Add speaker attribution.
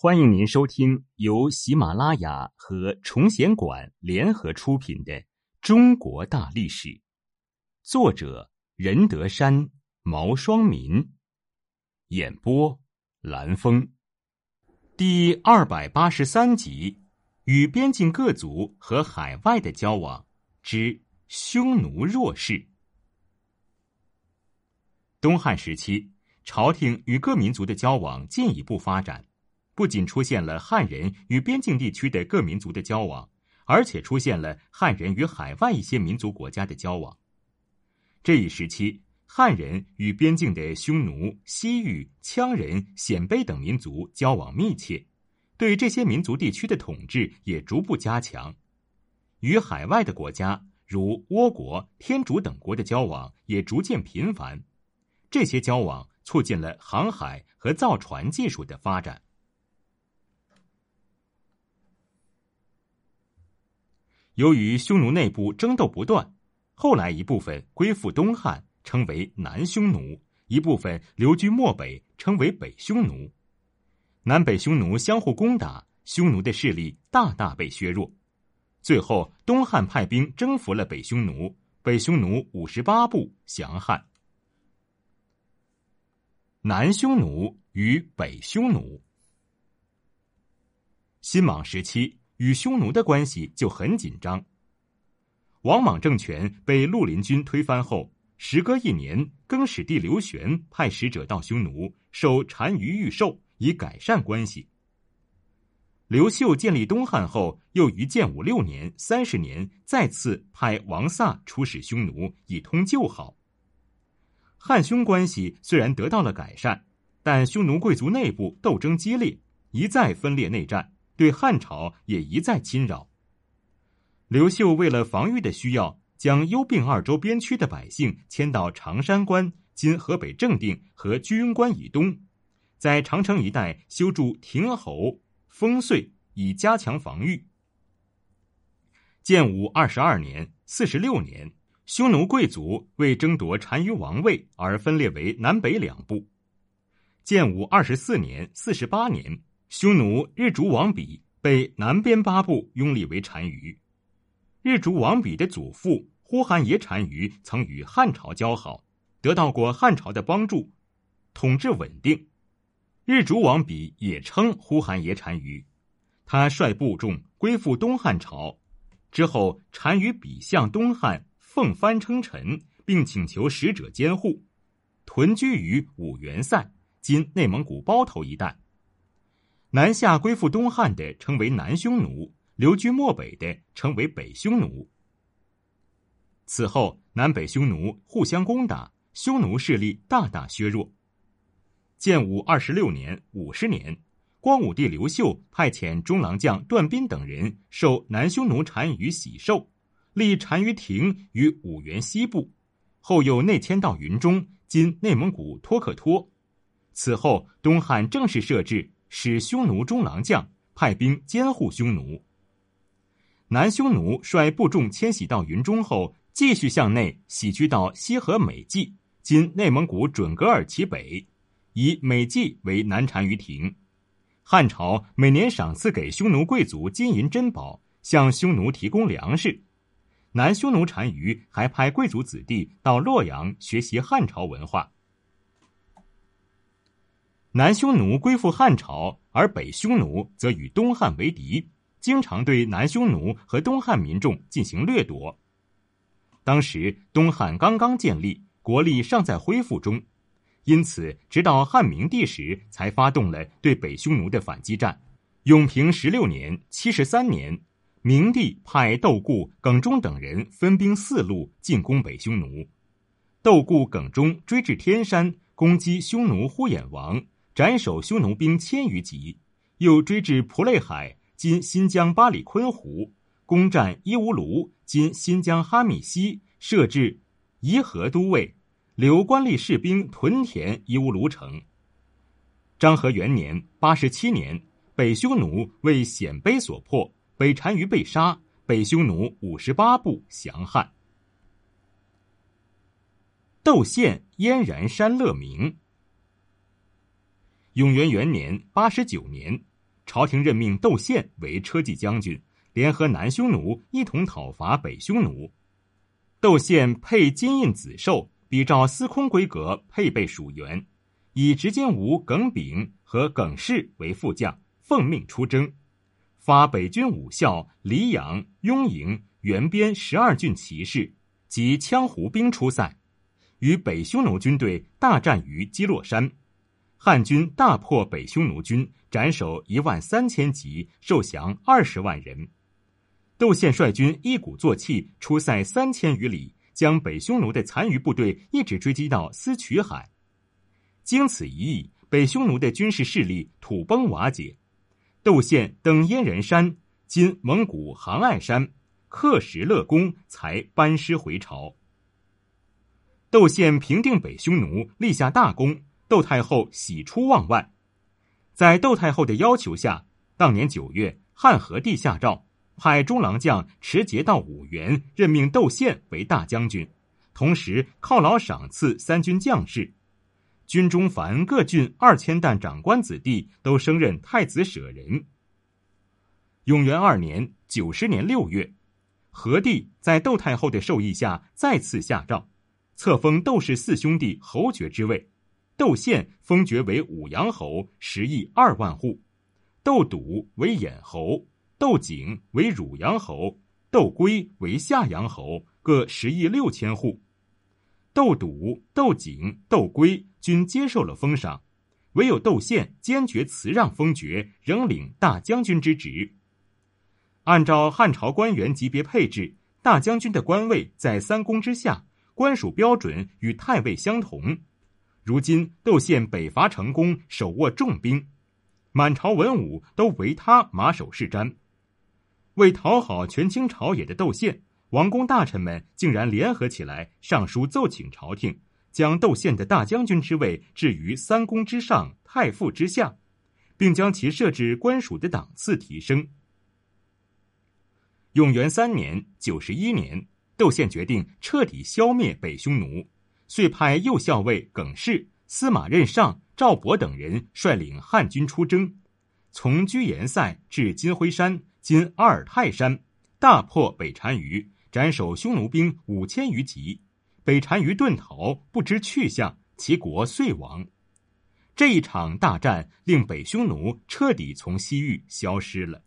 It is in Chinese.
Speaker 1: 欢迎您收听由喜马拉雅和崇贤馆联合出品的《中国大历史》，作者任德山、毛双民，演播蓝峰，第二百八十三集：与边境各族和海外的交往之匈奴弱势。东汉时期，朝廷与各民族的交往进一步发展。不仅出现了汉人与边境地区的各民族的交往，而且出现了汉人与海外一些民族国家的交往。这一时期，汉人与边境的匈奴、西域、羌人、鲜卑等民族交往密切，对这些民族地区的统治也逐步加强。与海外的国家如倭国、天竺等国的交往也逐渐频繁。这些交往促进了航海和造船技术的发展。由于匈奴内部争斗不断，后来一部分归附东汉，称为南匈奴；一部分流居漠北，称为北匈奴。南北匈奴相互攻打，匈奴的势力大大被削弱。最后，东汉派兵征服了北匈奴，北匈奴五十八部降汉。南匈奴与北匈奴，新莽时期。与匈奴的关系就很紧张。王莽政权被绿林军推翻后，时隔一年，更始帝刘玄派使者到匈奴，受单于御授，以改善关系。刘秀建立东汉后，又于建武六年、三十年再次派王萨出使匈奴，以通旧好。汉匈关系虽然得到了改善，但匈奴贵族内部斗争激烈，一再分裂内战。对汉朝也一再侵扰。刘秀为了防御的需要，将幽并二州边区的百姓迁到常山关（今河北正定和居庸关以东），在长城一带修筑亭侯、烽燧，以加强防御。建武二十二年、四十六年，匈奴贵族为争夺单于王位而分裂为南北两部。建武二十四年、四十八年。匈奴日逐王比被南边八部拥立为单于。日逐王比的祖父呼韩邪单于曾与汉朝交好，得到过汉朝的帮助，统治稳定。日逐王比也称呼韩邪单于，他率部众归附东汉朝。之后，单于比向东汉奉藩称臣，并请求使者监护，屯居于五原塞（今内蒙古包头一带）。南下归附东汉的称为南匈奴，流居漠北的称为北匈奴。此后，南北匈奴互相攻打，匈奴势力大大削弱。建武二十六年（五十年），光武帝刘秀派遣中郎将段斌等人受南匈奴单于喜寿，立单于庭于五原西部，后又内迁到云中（今内蒙古托克托）。此后，东汉正式设置。使匈奴中郎将派兵监护匈奴。南匈奴率部众迁徙到云中后，继续向内徙居到西河美济（今内蒙古准噶尔旗北），以美济为南单于庭。汉朝每年赏赐给匈奴贵族金银珍宝，向匈奴提供粮食。南匈奴单于还派贵族子弟到洛阳学习汉朝文化。南匈奴归附汉朝，而北匈奴则与东汉为敌，经常对南匈奴和东汉民众进行掠夺。当时东汉刚刚建立，国力尚在恢复中，因此直到汉明帝时才发动了对北匈奴的反击战。永平十六年（七十三年），明帝派窦固、耿忠等人分兵四路进攻北匈奴。窦固、耿忠追至天山，攻击匈奴呼衍王。斩首匈奴兵千余级，又追至蒲类海（今新疆巴里坤湖），攻占伊吾卢（今新疆哈密西），设置宜河都尉，留官吏士兵屯田伊吾卢城。章和元年（八十七年），北匈奴为鲜卑所破，北单于被杀，北匈奴五十八部降汉。窦宪燕然山乐明。永元元年（八十九年），朝廷任命窦宪为车骑将军，联合南匈奴一同讨伐北匈奴。窦宪配金印紫绶，比照司空规格配备属员，以执金吾耿炳和耿氏为副将，奉命出征，发北军武校、黎阳、雍营、原边十二郡骑士及羌胡兵出塞，与北匈奴军队大战于基洛山。汉军大破北匈奴军，斩首一万三千级，受降二十万人。窦宪率军一鼓作气出塞三千余里，将北匈奴的残余部队一直追击到思渠海。经此一役，北匈奴的军事势力土崩瓦解。窦宪登燕人山（今蒙古杭爱山），刻石勒功，才班师回朝。窦宪平定北匈奴，立下大功，窦太后喜出望外。在窦太后的要求下，当年九月，汉和帝下诏。派中郎将持节到五原，任命窦宪为大将军，同时犒劳赏赐三军将士。军中凡各郡二千担长官子弟都升任太子舍人。永元二年（九十年六月），和帝在窦太后的授意下，再次下诏，册封窦氏四兄弟侯爵之位。窦宪封爵为武阳侯，食邑二万户；窦笃为兖侯。窦景为汝阳侯，窦归为夏阳侯，各十亿六千户。窦笃、窦景、窦归均接受了封赏，唯有窦宪坚决辞让封爵，仍领大将军之职。按照汉朝官员级别配置，大将军的官位在三公之下，官属标准与太尉相同。如今窦宪北伐成功，手握重兵，满朝文武都唯他马首是瞻。为讨好权倾朝野的窦宪，王公大臣们竟然联合起来上书奏请朝廷，将窦宪的大将军之位置于三公之上、太傅之下，并将其设置官署的档次提升。永元三年（九十一年），窦宪决定彻底消灭北匈奴，遂派右校尉耿氏、司马任上、赵博等人率领汉军出征，从居延塞至金辉山。今阿尔泰山大破北单于，斩首匈奴兵五千余级，北单于遁逃，不知去向，其国遂亡。这一场大战令北匈奴彻底从西域消失了。